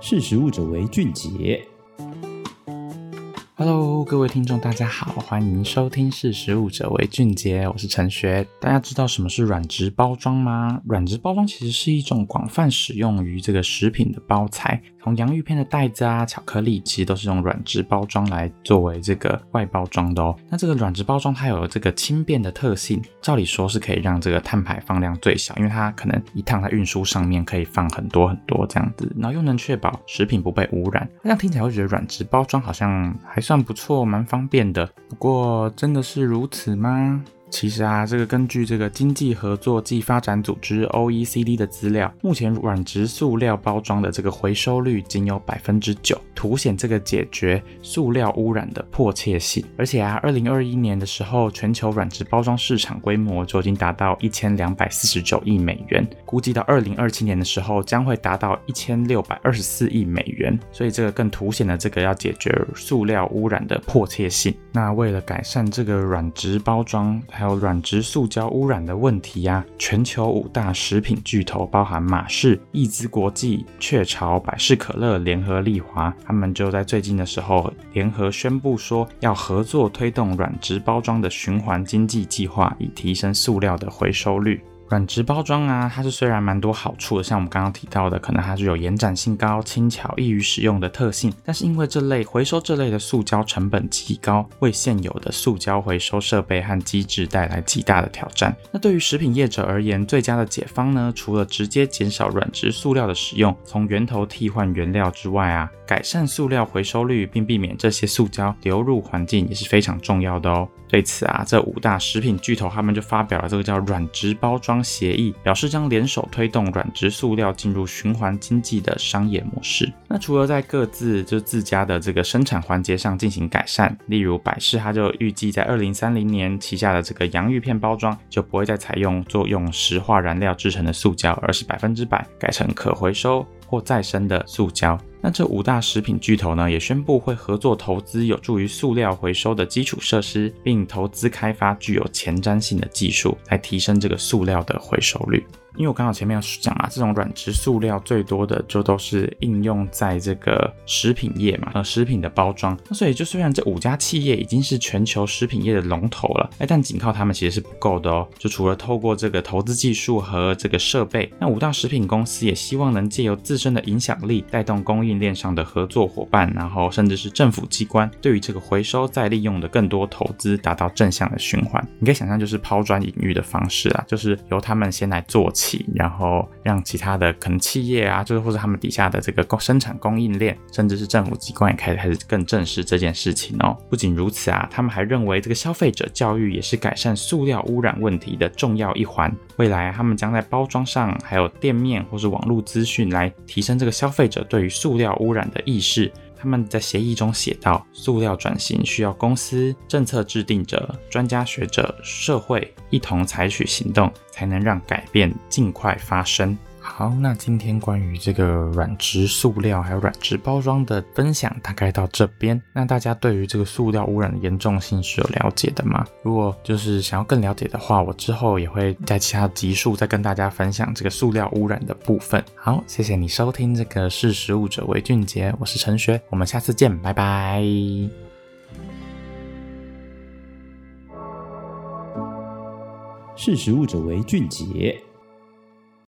识时务者为俊杰。Hello，各位听众，大家好，欢迎收听《识时务者为俊杰》，我是陈学。大家知道什么是软质包装吗？软质包装其实是一种广泛使用于这个食品的包材，从洋芋片的袋子啊、巧克力，其实都是用软质包装来作为这个外包装的哦。那这个软质包装它有这个轻便的特性，照理说是可以让这个碳排放量最小，因为它可能一趟在运输上面可以放很多很多这样子，然后又能确保食品不被污染。这样听起来会觉得软质包装好像还算不错，蛮方便的。不过，真的是如此吗？其实啊，这个根据这个经济合作暨发展组织 （OECD） 的资料，目前软质塑料包装的这个回收率仅有百分之九，凸显这个解决塑料污染的迫切性。而且啊，二零二一年的时候，全球软质包装市场规模就已经达到一千两百四十九亿美元，估计到二零二七年的时候，将会达到一千六百二十四亿美元。所以这个更凸显了这个要解决塑料污染的迫切性。那为了改善这个软质包装，还有软质塑胶污染的问题呀、全球五大食品巨头，包含马氏、益姿国际、雀巢、百事可乐、联合利华，他们就在最近的时候联合宣布说，要合作推动软质包装的循环经济计划，以提升塑料的回收率。软质包装啊，它是虽然蛮多好处的，像我们刚刚提到的，可能它是有延展性高、轻巧、易于使用的特性，但是因为这类回收这类的塑胶成本极高，为现有的塑胶回收设备和机制带来极大的挑战。那对于食品业者而言，最佳的解方呢，除了直接减少软质塑料的使用，从源头替换原料之外啊，改善塑料回收率，并避免这些塑胶流入环境也是非常重要的哦。对此啊，这五大食品巨头他们就发表了这个叫软质包装协议，表示将联手推动软质塑料进入循环经济的商业模式。那除了在各自就自家的这个生产环节上进行改善，例如百事，它就预计在二零三零年旗下的这个洋芋片包装就不会再采用作用石化燃料制成的塑胶，而是百分之百改成可回收或再生的塑胶。那这五大食品巨头呢，也宣布会合作投资有助于塑料回收的基础设施，并投资开发具有前瞻性的技术，来提升这个塑料的回收率。因为我刚好前面有讲啊，这种软质塑料最多的就都是应用在这个食品业嘛，呃，食品的包装。那所以就虽然这五家企业已经是全球食品业的龙头了，哎，但仅靠他们其实是不够的哦。就除了透过这个投资技术和这个设备，那五大食品公司也希望能借由自身的影响力，带动供应链上的合作伙伴，然后甚至是政府机关，对于这个回收再利用的更多投资，达到正向的循环。你可以想象，就是抛砖引玉的方式啊，就是由他们先来做起。然后让其他的可能企业啊，就是或者他们底下的这个供生产供应链，甚至是政府机关也开始开始更正视这件事情哦。不仅如此啊，他们还认为这个消费者教育也是改善塑料污染问题的重要一环。未来他们将在包装上，还有店面或是网络资讯来提升这个消费者对于塑料污染的意识。他们在协议中写道：塑料转型需要公司、政策制定者、专家学者、社会一同采取行动，才能让改变尽快发生。好，那今天关于这个软质塑料还有软质包装的分享大概到这边。那大家对于这个塑料污染的严重性是有了解的吗？如果就是想要更了解的话，我之后也会在其他集数再跟大家分享这个塑料污染的部分。好，谢谢你收听这个识食物者为俊杰，我是陈学，我们下次见，拜拜。识食物者为俊杰。